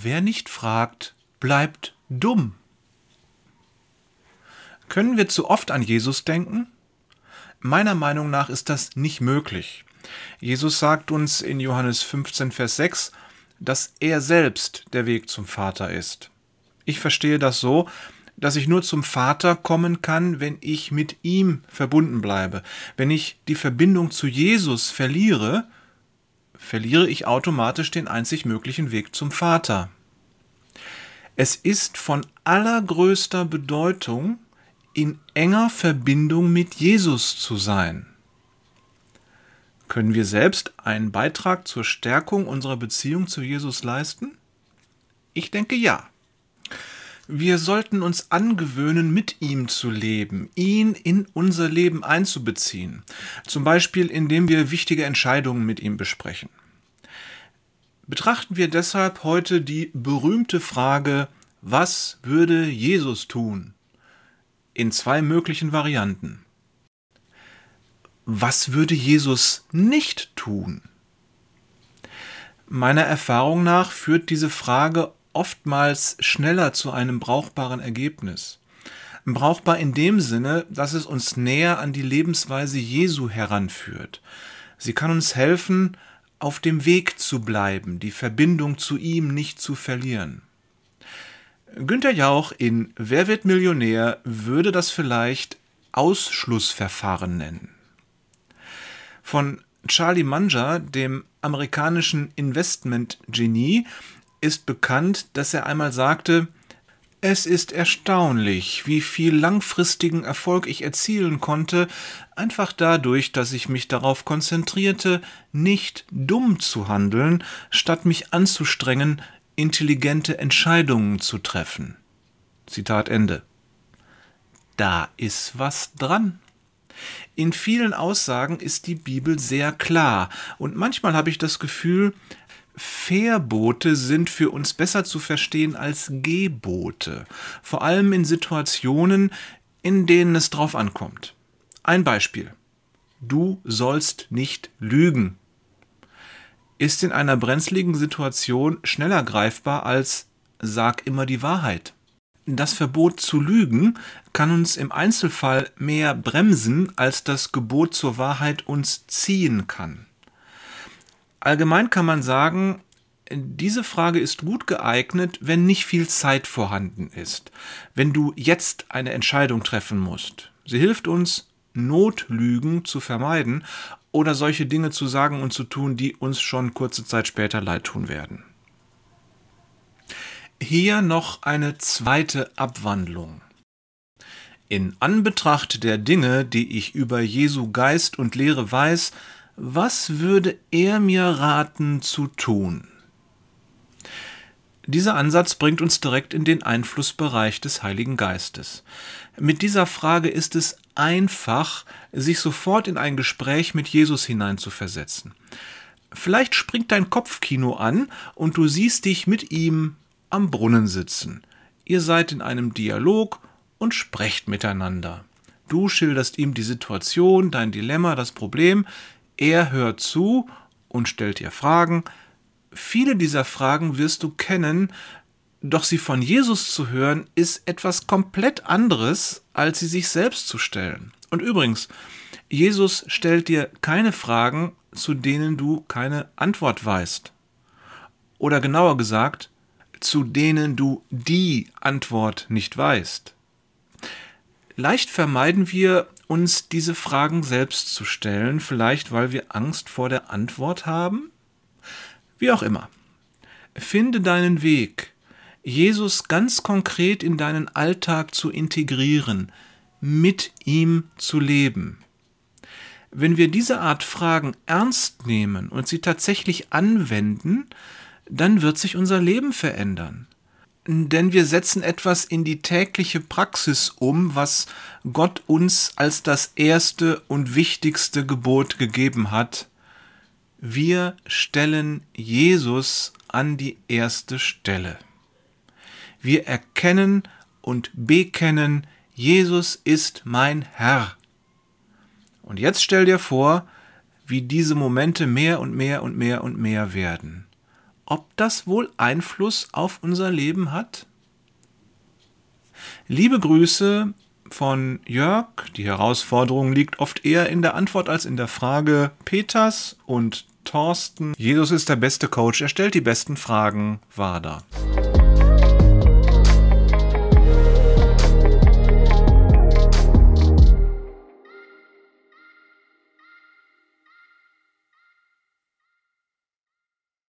Wer nicht fragt, bleibt dumm. Können wir zu oft an Jesus denken? Meiner Meinung nach ist das nicht möglich. Jesus sagt uns in Johannes 15, Vers 6, dass er selbst der Weg zum Vater ist. Ich verstehe das so, dass ich nur zum Vater kommen kann, wenn ich mit ihm verbunden bleibe. Wenn ich die Verbindung zu Jesus verliere, verliere ich automatisch den einzig möglichen Weg zum Vater. Es ist von allergrößter Bedeutung, in enger Verbindung mit Jesus zu sein. Können wir selbst einen Beitrag zur Stärkung unserer Beziehung zu Jesus leisten? Ich denke ja. Wir sollten uns angewöhnen, mit ihm zu leben, ihn in unser Leben einzubeziehen, zum Beispiel indem wir wichtige Entscheidungen mit ihm besprechen. Betrachten wir deshalb heute die berühmte Frage, was würde Jesus tun? In zwei möglichen Varianten. Was würde Jesus nicht tun? Meiner Erfahrung nach führt diese Frage oftmals schneller zu einem brauchbaren Ergebnis. Brauchbar in dem Sinne, dass es uns näher an die Lebensweise Jesu heranführt. Sie kann uns helfen, auf dem Weg zu bleiben, die Verbindung zu ihm nicht zu verlieren. Günter Jauch in Wer wird Millionär würde das vielleicht Ausschlussverfahren nennen. Von Charlie Munger, dem amerikanischen Investment-Genie, ist bekannt, dass er einmal sagte, es ist erstaunlich, wie viel langfristigen Erfolg ich erzielen konnte, einfach dadurch, dass ich mich darauf konzentrierte, nicht dumm zu handeln, statt mich anzustrengen, intelligente Entscheidungen zu treffen. Zitat Ende. Da ist was dran. In vielen Aussagen ist die Bibel sehr klar, und manchmal habe ich das Gefühl, Verbote sind für uns besser zu verstehen als Gebote, vor allem in Situationen, in denen es drauf ankommt. Ein Beispiel. Du sollst nicht lügen. Ist in einer brenzligen Situation schneller greifbar als sag immer die Wahrheit. Das Verbot zu lügen kann uns im Einzelfall mehr bremsen, als das Gebot zur Wahrheit uns ziehen kann. Allgemein kann man sagen, diese Frage ist gut geeignet, wenn nicht viel Zeit vorhanden ist, wenn du jetzt eine Entscheidung treffen musst. Sie hilft uns, Notlügen zu vermeiden oder solche Dinge zu sagen und zu tun, die uns schon kurze Zeit später leid tun werden. Hier noch eine zweite Abwandlung. In Anbetracht der Dinge, die ich über Jesu Geist und Lehre weiß, was würde er mir raten zu tun? Dieser Ansatz bringt uns direkt in den Einflussbereich des Heiligen Geistes. Mit dieser Frage ist es einfach, sich sofort in ein Gespräch mit Jesus hineinzuversetzen. Vielleicht springt dein Kopfkino an und du siehst dich mit ihm am Brunnen sitzen. Ihr seid in einem Dialog und sprecht miteinander. Du schilderst ihm die Situation, dein Dilemma, das Problem, er hört zu und stellt dir Fragen. Viele dieser Fragen wirst du kennen, doch sie von Jesus zu hören, ist etwas komplett anderes, als sie sich selbst zu stellen. Und übrigens, Jesus stellt dir keine Fragen, zu denen du keine Antwort weißt. Oder genauer gesagt, zu denen du die Antwort nicht weißt. Leicht vermeiden wir uns diese Fragen selbst zu stellen, vielleicht weil wir Angst vor der Antwort haben? Wie auch immer. Finde deinen Weg, Jesus ganz konkret in deinen Alltag zu integrieren, mit ihm zu leben. Wenn wir diese Art Fragen ernst nehmen und sie tatsächlich anwenden, dann wird sich unser Leben verändern denn wir setzen etwas in die tägliche Praxis um, was Gott uns als das erste und wichtigste Gebot gegeben hat. Wir stellen Jesus an die erste Stelle. Wir erkennen und bekennen, Jesus ist mein Herr. Und jetzt stell dir vor, wie diese Momente mehr und mehr und mehr und mehr werden. Ob das wohl Einfluss auf unser Leben hat? Liebe Grüße von Jörg. Die Herausforderung liegt oft eher in der Antwort als in der Frage. Peters und Thorsten. Jesus ist der beste Coach, er stellt die besten Fragen. Wader.